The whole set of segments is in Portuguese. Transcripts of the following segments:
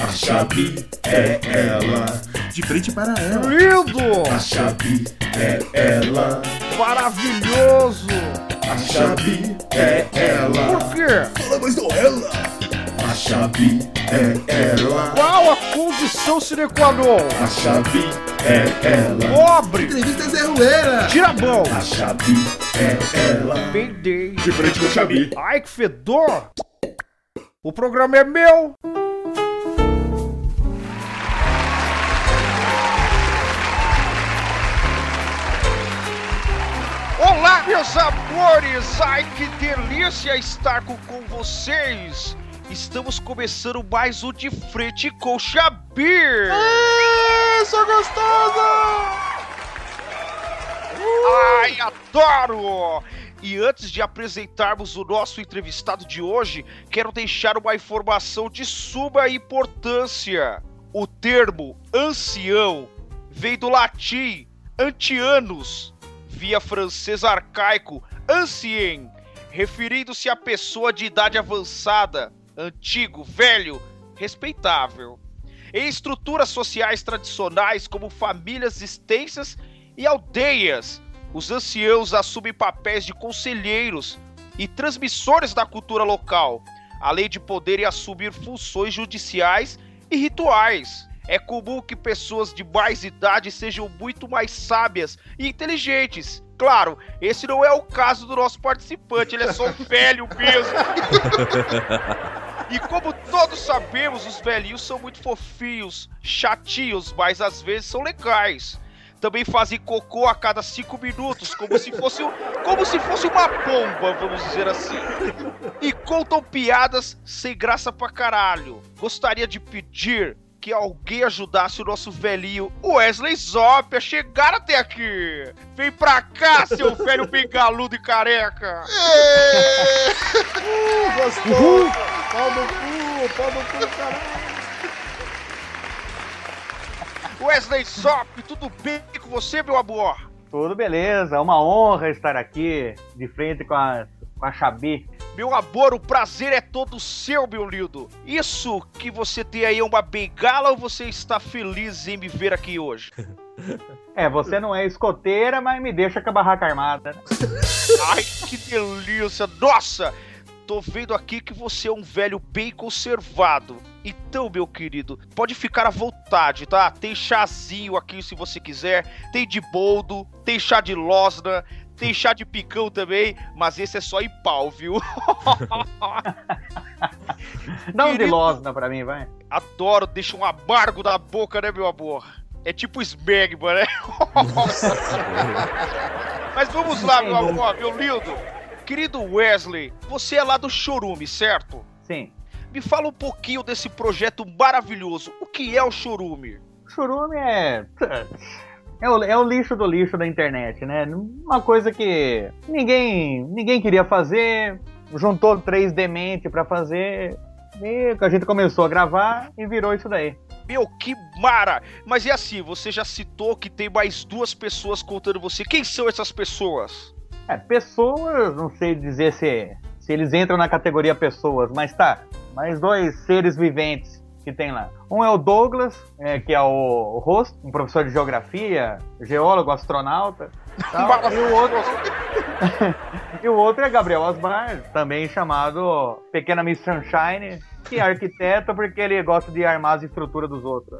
A chave é ela. De frente para ela. Lindo! A chave é ela. Maravilhoso! A chave é ela. Por quê? Fala mais não ela. A chave é ela. Qual a condição sine qua non? A chave é ela. Pobre! Entrevista Zé Ruela. Tira a mão! A chave é ela. Peidei! De frente com a chave. Ai, que fedor! O programa é meu! Olá, meus amores! Ai, que delícia estar com, com vocês! Estamos começando mais um De Frente com Xabir! Sou gostoso! Ai, adoro! E antes de apresentarmos o nosso entrevistado de hoje, quero deixar uma informação de suma importância. O termo ancião vem do latim antianos, via francês arcaico ancien, referindo-se à pessoa de idade avançada, antigo, velho, respeitável. Em estruturas sociais tradicionais como famílias extensas e aldeias, os anciãos assumem papéis de conselheiros e transmissores da cultura local, além de poderem assumir funções judiciais e rituais. É comum que pessoas de mais idade sejam muito mais sábias e inteligentes. Claro, esse não é o caso do nosso participante, ele é só um velho mesmo. E como todos sabemos, os velhinhos são muito fofinhos, chatinhos, mas às vezes são legais também fazem cocô a cada cinco minutos, como se fosse, como se fosse uma bomba, vamos dizer assim. E contam piadas sem graça pra caralho. Gostaria de pedir que alguém ajudasse o nosso velhinho Wesley Zop a chegar até aqui. Vem pra cá, seu velho bengaludo e careca. Uh, gostoso! Pau no cu, pau no cu, caralho! Wesley Zop, tudo bem com você, meu amor? Tudo beleza, é uma honra estar aqui de frente com a, com a Xabi. Meu amor, o prazer é todo seu, meu lindo. Isso que você tem aí é uma bengala ou você está feliz em me ver aqui hoje? É, você não é escoteira, mas me deixa com a barraca armada. né? Ai, que delícia! Nossa! Tô vendo aqui que você é um velho bem conservado. Então, meu querido, pode ficar à vontade, tá? Tem chazinho aqui se você quiser, tem de boldo, tem chá de losna, tem chá de picão também, mas esse é só em pau, viu? Dá um de losna pra mim, vai. Adoro, deixa um amargo na boca, né, meu amor? É tipo smegma, né? Mas vamos lá, meu amor, meu lindo. Querido Wesley, você é lá do Chorume, certo? Sim. Me fala um pouquinho desse projeto maravilhoso. O que é o Chorume? Churume é. É o, é o lixo do lixo da internet, né? Uma coisa que ninguém, ninguém queria fazer, juntou três dementes pra fazer, e a gente começou a gravar e virou isso daí. Meu, que mara! Mas é assim, você já citou que tem mais duas pessoas contando você. Quem são essas pessoas? É, pessoas, não sei dizer se, se eles entram na categoria pessoas, mas tá. Mais dois seres viventes que tem lá. Um é o Douglas, é, que é o, o host, um professor de geografia, geólogo, astronauta. tal, e, o outro, e o outro é Gabriel Osmar, também chamado Pequena Miss Sunshine, que é arquiteto porque ele gosta de armar as estruturas dos outros.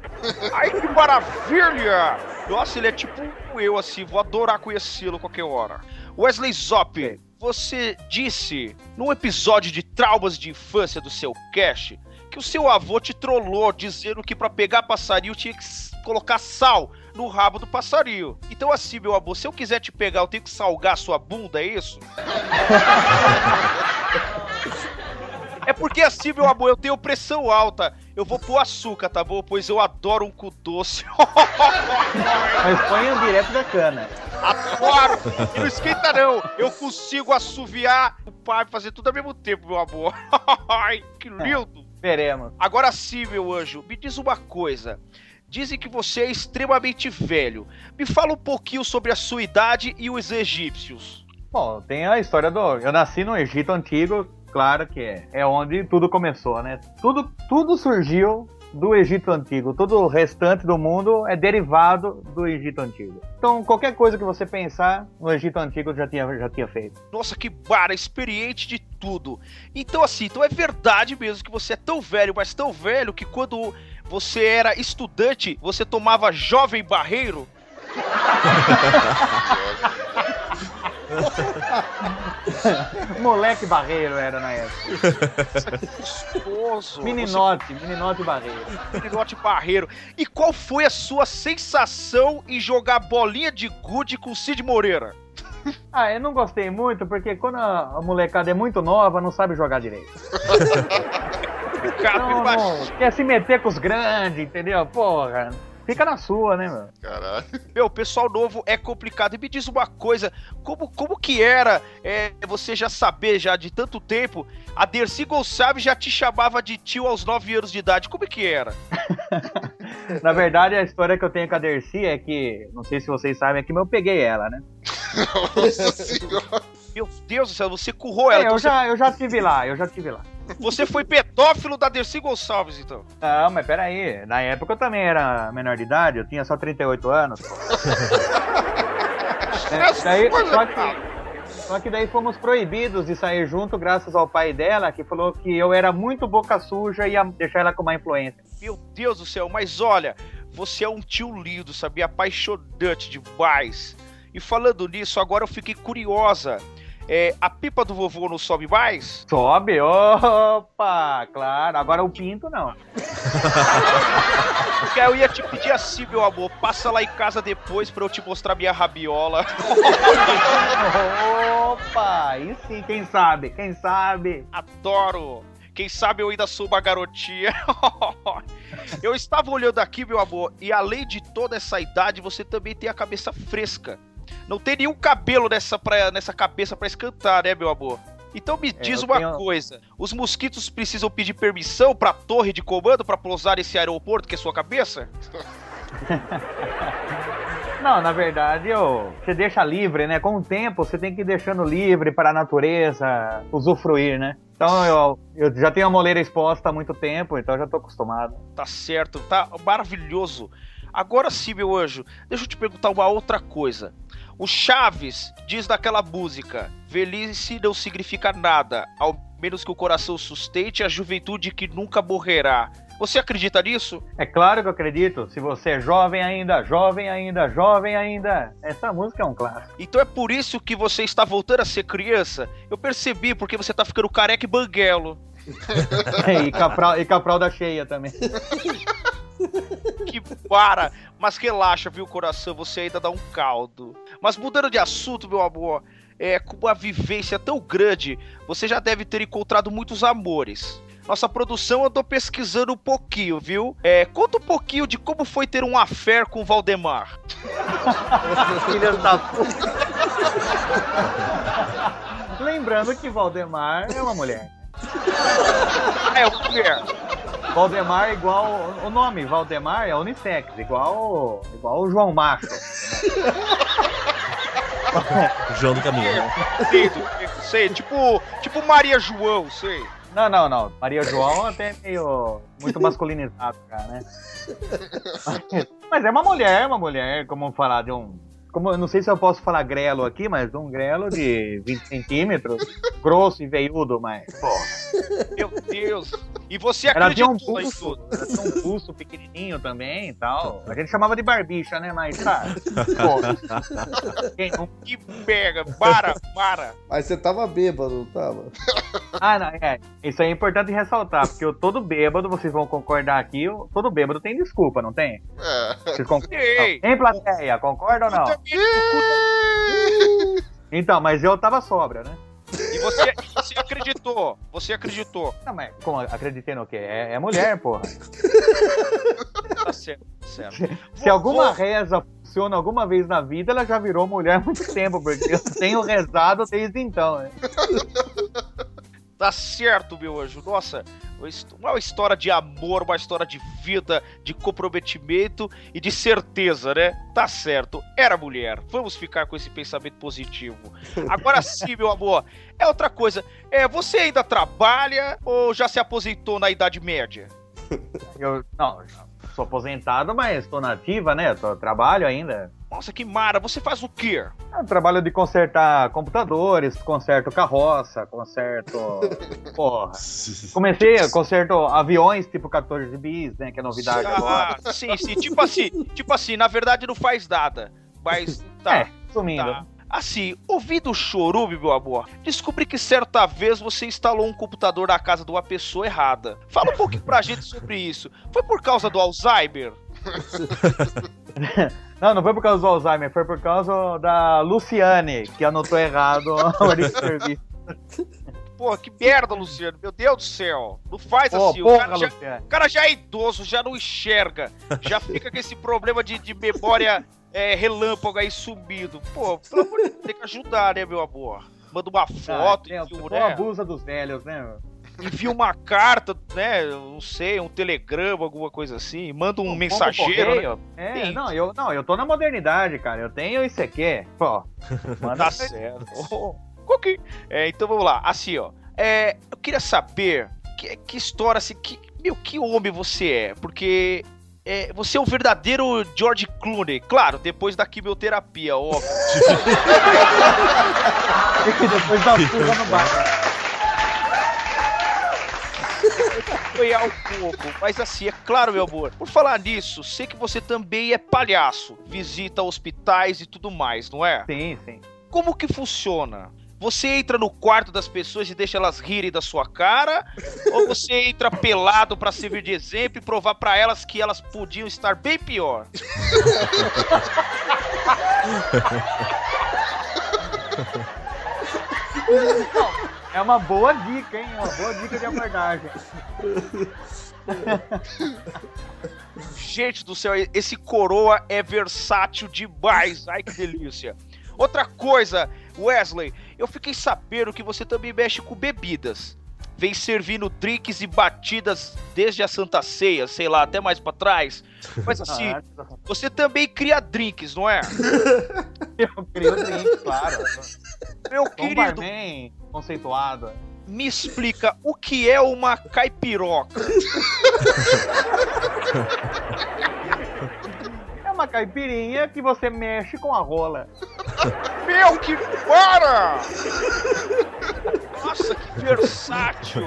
Ai, que maravilha! Nossa, ele é tipo eu, assim, vou adorar conhecê-lo qualquer hora. Wesley Zop, você disse num episódio de traumas de infância do seu cast que o seu avô te trollou dizendo que pra pegar passarinho tinha que colocar sal no rabo do passarinho. Então assim, meu amor, se eu quiser te pegar, eu tenho que salgar sua bunda, é isso? É porque assim, meu amor, eu tenho pressão alta. Eu vou pôr açúcar, tá bom? Pois eu adoro um cu doce. Mas ponham direto da cana. Adoro! E não esquenta não! Eu consigo assoviar o pai fazer tudo ao mesmo tempo, meu amor. Ai, que lindo! Veremos. Agora sim, meu anjo, me diz uma coisa. Dizem que você é extremamente velho. Me fala um pouquinho sobre a sua idade e os egípcios. Bom, tem a história do. Eu nasci no Egito Antigo, claro que é, é onde tudo começou, né? Tudo, tudo surgiu do Egito Antigo. Todo o restante do mundo é derivado do Egito Antigo. Então, qualquer coisa que você pensar, no Egito Antigo já tinha, já tinha feito. Nossa, que bara, experiente de tudo. Então, assim, então é verdade mesmo que você é tão velho, mas tão velho que quando você era estudante, você tomava jovem barreiro? Moleque barreiro era na época. Gostoso. Meninote, meninote barreiro. Você... Meninote barreiro. E qual foi a sua sensação em jogar bolinha de gude com Cid Moreira? Ah, eu não gostei muito, porque quando a molecada é muito nova, não sabe jogar direito. não, não, quer se meter com os grandes, entendeu? Porra. Fica na sua, né, meu? Caralho. Meu, pessoal novo é complicado. E me diz uma coisa, como, como que era é, você já saber, já de tanto tempo, a Dercy Gonçalves já te chamava de tio aos 9 anos de idade. Como que era? na verdade, a história que eu tenho com a Dercy é que, não sei se vocês sabem, é que eu peguei ela, né? Nossa senhora. Meu Deus do céu, você currou ela. É, então eu, já, eu já tive lá, eu já tive lá. Você foi pedófilo da Dercy Gonçalves, então? Não, mas peraí. Na época eu também era menor de idade, eu tinha só 38 anos. é, daí, só, que, só que daí fomos proibidos de sair junto graças ao pai dela, que falou que eu era muito boca suja e ia deixar ela com uma influência. Meu Deus do céu, mas olha, você é um tio lindo, sabia? Apaixonante demais. E falando nisso, agora eu fiquei curiosa. É, a pipa do vovô não sobe mais? Sobe, opa, claro. Agora o pinto não. Porque eu ia te pedir assim, meu amor, passa lá em casa depois pra eu te mostrar minha rabiola. opa, aí sim, quem sabe, quem sabe. Adoro. Quem sabe eu ainda sou uma garotinha. eu estava olhando aqui, meu amor, e além de toda essa idade, você também tem a cabeça fresca. Não tem nenhum cabelo nessa, pra, nessa cabeça para escantar, né, meu amor? Então me é, diz uma tenho... coisa: os mosquitos precisam pedir permissão pra torre de comando para pousar esse aeroporto que é sua cabeça? Não, na verdade, eu, você deixa livre, né? Com o tempo, você tem que ir deixando livre para a natureza usufruir, né? Então eu, eu já tenho a moleira exposta há muito tempo, então já tô acostumado. Tá certo, tá maravilhoso. Agora sim, meu anjo, deixa eu te perguntar uma outra coisa. O Chaves diz naquela música: velhice não significa nada, ao menos que o coração sustente a juventude que nunca morrerá. Você acredita nisso? É claro que eu acredito. Se você é jovem ainda, jovem ainda, jovem ainda. Essa música é um clássico. Então é por isso que você está voltando a ser criança? Eu percebi, porque você está ficando careca e banguelo. e, capral, e capral da cheia também. que para! Mas relaxa, viu, coração? Você ainda dá um caldo. Mas mudando de assunto, meu amor, é, com uma vivência tão grande, você já deve ter encontrado muitos amores. Nossa produção andou pesquisando um pouquinho, viu? É, conta um pouquinho de como foi ter um affair com o Valdemar. Filha da puta. Lembrando que Valdemar é uma mulher. É uma mulher. Valdemar é igual. O nome Valdemar é unissex, igual, igual o João Macho. João do Caminho. Sei, sei, tipo, tipo Maria João, sei. Não, não, não. Maria João até meio muito masculinizado, cara, né? Mas é uma mulher, uma mulher, como falar de um como eu não sei se eu posso falar grelo aqui, mas um grelo de 20 centímetros, grosso e veiudo, mas, pô. Meu Deus! E você acredita um pulso, Ela tinha um pulso pequenininho também e tal. A gente chamava de barbicha, né? Mas, tá. Pô. Quem não... Que pega, para, para. Mas você tava bêbado, não tava? Ah, não, é. Isso aí é importante ressaltar, porque eu todo bêbado, vocês vão concordar aqui, eu, todo bêbado tem desculpa, não tem? É. Vocês concordam? Em plateia, concorda ou não? Então, mas eu tava sobra, né? E você, você acreditou? Você acreditou? Não, mas como acreditei no quê? É, é mulher, porra. Tá certo, certo. Se alguma reza funciona alguma vez na vida, ela já virou mulher há muito tempo, porque eu tenho rezado desde então, né? Tá certo, meu anjo. Nossa, uma história de amor, uma história de vida, de comprometimento e de certeza, né? Tá certo, era mulher. Vamos ficar com esse pensamento positivo. Agora sim, meu amor, é outra coisa. É, você ainda trabalha ou já se aposentou na Idade Média? Eu, não, sou aposentado, mas tô nativa, né? Tô, trabalho ainda. Nossa, que mara! Você faz o quê? Eu trabalho de consertar computadores, conserto carroça, conserto. Porra. Comecei, conserto aviões tipo 14 bis, né? Que é novidade ah, agora. Sim, sim. Tipo assim, tipo assim, na verdade não faz nada. Mas tá. É, sumindo. Tá. Assim, ouvindo o chorume, meu amor, descobri que certa vez você instalou um computador na casa de uma pessoa errada. Fala um pouquinho pra gente sobre isso. Foi por causa do Alzheimer? Não, não foi por causa do Alzheimer, foi por causa da Luciane, que anotou errado a ordem de serviço. Porra, que merda, Luciano. Meu Deus do céu. Não faz Pô, assim. porra, o, cara já, o cara já é idoso, já não enxerga. Já fica com esse problema de, de memória é, relâmpago aí sumido. Pô, pelo amor de Deus, tem que ajudar, né, meu amor? Manda uma foto, ah, enfia, o né? abusa dos velhos, né? Envia uma carta, né? Não sei, um telegrama, alguma coisa assim. Manda um Pombo mensageiro, né? É, não eu, não, eu tô na modernidade, cara. Eu tenho isso aqui. Pô, manda Tá certo. Oh. É, então vamos lá. Assim, ó. É, eu queria saber que, que história, assim, que, meu, que homem você é? Porque é, você é um verdadeiro George Clooney. Claro, depois da quimioterapia, óbvio. depois da fuga no bar. Ao pouco. Mas assim, é claro, meu amor. Por falar nisso, sei que você também é palhaço. Visita hospitais e tudo mais, não é? Sim, sim. Como que funciona? Você entra no quarto das pessoas e deixa elas rirem da sua cara? ou você entra pelado pra servir de exemplo e provar pra elas que elas podiam estar bem pior? É uma boa dica, hein? Uma boa dica de abordagem. Gente do céu, esse coroa é versátil demais. Ai que delícia. Outra coisa, Wesley, eu fiquei sabendo que você também mexe com bebidas. Vem servindo drinks e batidas desde a Santa Ceia, sei lá, até mais pra trás. Mas assim, Ah, você também cria drinks, não é? eu crio drink, claro. Meu um querido, barman conceituado. me explica o que é uma caipiroca. Uma caipirinha que você mexe com a rola. Meu, que para! Nossa, que versátil!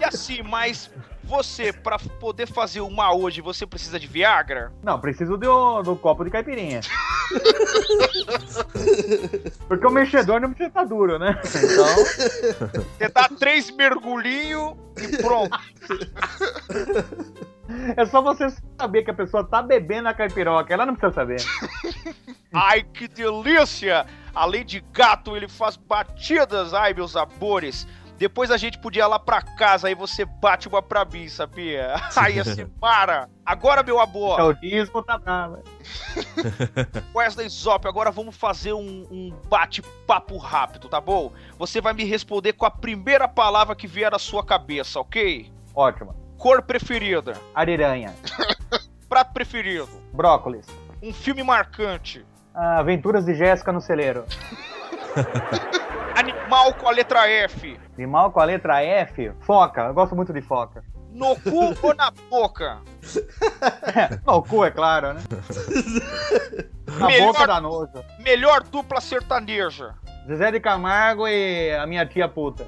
E assim, mas você, pra poder fazer uma hoje, você precisa de Viagra? Não, preciso do, do copo de caipirinha. Porque o mexedor não precisa estar duro, né? Então, Você dá três mergulhinhos e pronto. é só você saber que a pessoa tá bebendo a caipiroca. Ela não precisa saber. Ai, que delícia! Além de gato, ele faz batidas. Ai, meus amores. Depois a gente podia ir lá pra casa, aí você bate uma pra mim, sabia? Aí assim, para! Agora, meu amor, O disco tá bravo. Wesley Zop, agora vamos fazer um, um bate-papo rápido, tá bom? Você vai me responder com a primeira palavra que vier à sua cabeça, ok? Ótimo. Cor preferida, Ariranha. prato preferido, Brócolis. um filme marcante, Ah, Aventuras de Jéssica no celeiro. animal com a letra F, Animal com a letra F. Foca. Eu gosto muito de foca. no cu ou na boca, Não, o cu, é claro, né? Na Melhor- boca da nojo. melhor dupla sertaneja, Zezé de Camargo e a minha tia puta.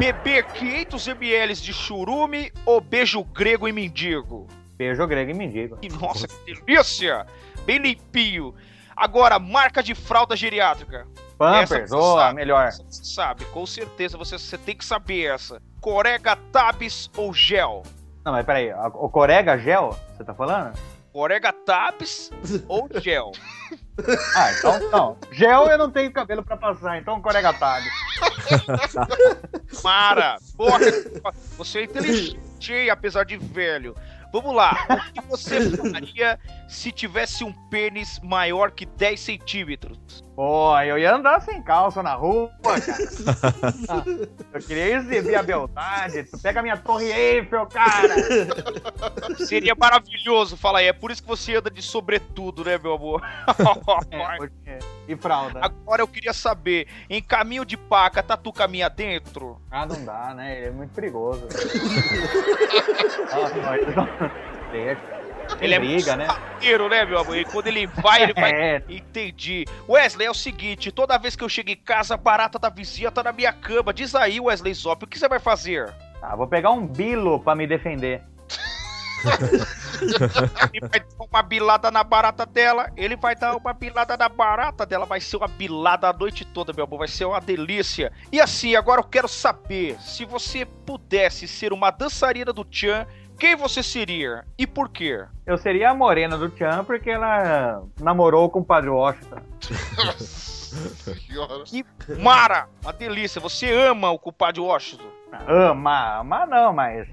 Beber 500ml de churume ou beijo grego e mendigo? Beijo grego e mendigo. Nossa, que delícia! Bem limpinho. Agora, marca de fralda geriátrica. Pampers, sabe. melhor. Você sabe, com certeza você, você tem que saber essa. Corega, Tabs ou gel? Não, mas peraí, o Corega Gel, você tá falando? Corega, Tabs ou gel? Ah, então não. Gel eu não tenho cabelo pra passar, então Corega Tab. Mara, porra, você é inteligente, apesar de velho. Vamos lá, o que você faria se tivesse um pênis maior que 10 centímetros? Pô, eu ia andar sem calça na rua, cara. eu queria exibir a beldade. Tu pega a minha torre Eiffel, cara. Seria maravilhoso, fala aí. É por isso que você anda de sobretudo, né, meu amor? É, porque- E fralda. Agora eu queria saber, em caminho de paca, tatu caminha dentro? Ah, não dá, né? Ele é muito perigoso. Nossa, mas não- Deixa. Ele é briga, muito né? né, meu amor? E quando ele vai, ele vai É, Entendi. Wesley, é o seguinte, toda vez que eu chego em casa, a barata da vizinha tá na minha cama. Diz aí, Wesley Zop, o que você vai fazer? ah, vou pegar um bilo pra me defender. Ele vai dar uma bilada na barata dela, ele vai dar uma bilada na barata dela, vai ser uma bilada a noite toda, meu amor, vai ser uma delícia. E assim, agora eu quero saber, se você pudesse ser uma dançarina do Tchan, quem você seria e por quê? Eu seria a morena do Tchan porque ela namorou com o Padre Washington. Que mara, uma delícia, você ama o culpado Washington. Ama, ama não, mas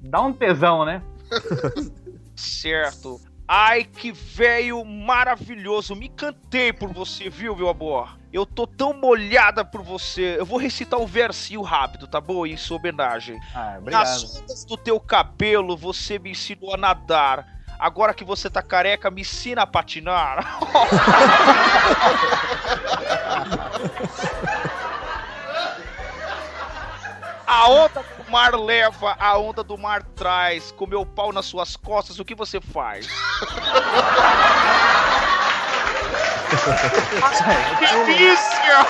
dá um tesão, né? Certo. Ai, que velho maravilhoso. Me encantei por você, viu, meu amor? Eu tô tão molhada por você. Eu vou recitar um versinho rápido, tá bom? Em sua homenagem. Ah, obrigado. Nas ondas do teu cabelo, você me ensinou a nadar. Agora que você tá careca, me ensina a patinar. A onda do mar leva, a onda do mar traz. Com meu pau nas suas costas, o que você faz? Delícia!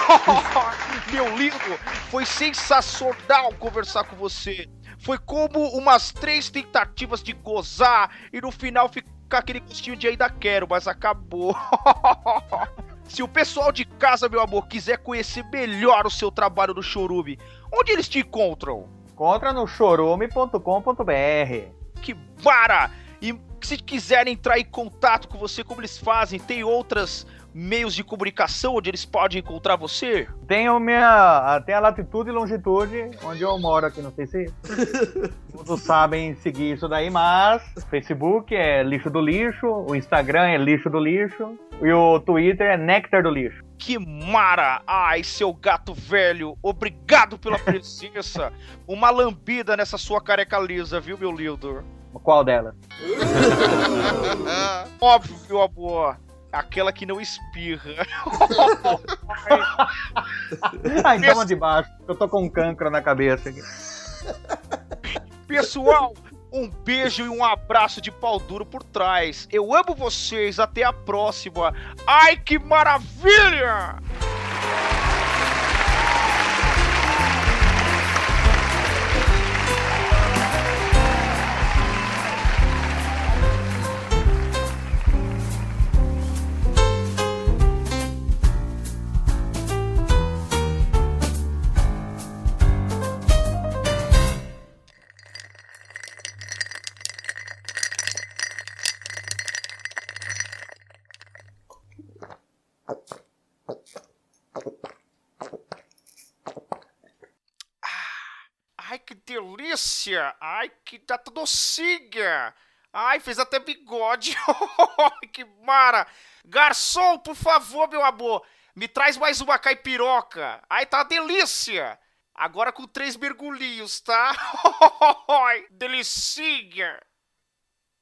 Meu lindo, foi sensacional conversar com você. Foi como umas três tentativas de gozar e no final ficar aquele gostinho de ainda quero, mas acabou. Se o pessoal de casa, meu amor, quiser conhecer melhor o seu trabalho no Chorume, onde eles te encontram? Encontra no chorume.com.br. Que bara! Se quiserem entrar em contato com você, como eles fazem? Tem outros meios de comunicação onde eles podem encontrar você? Tenho minha. Tem a latitude e longitude onde eu moro aqui, não sei se todos sabem seguir isso daí, mas Facebook é lixo do lixo, o Instagram é lixo do lixo e o Twitter é néctar do lixo. Que mara! Ai, seu gato velho, obrigado pela presença. Uma lambida nessa sua careca lisa, viu, meu lindo? Qual delas? Óbvio, meu amor. Aquela que não espirra. Ah, então a de baixo. Eu tô com um cancro na cabeça aqui. Pessoal, um beijo e um abraço de pau duro por trás. Eu amo vocês. Até a próxima. Ai, que maravilha! Delícia! Ai, que data docinha! Ai, fez até bigode! que mara! Garçom, por favor, meu amor, me traz mais uma caipiroca! Ai, tá uma delícia! Agora com três mergulhinhos, tá? Delicinha!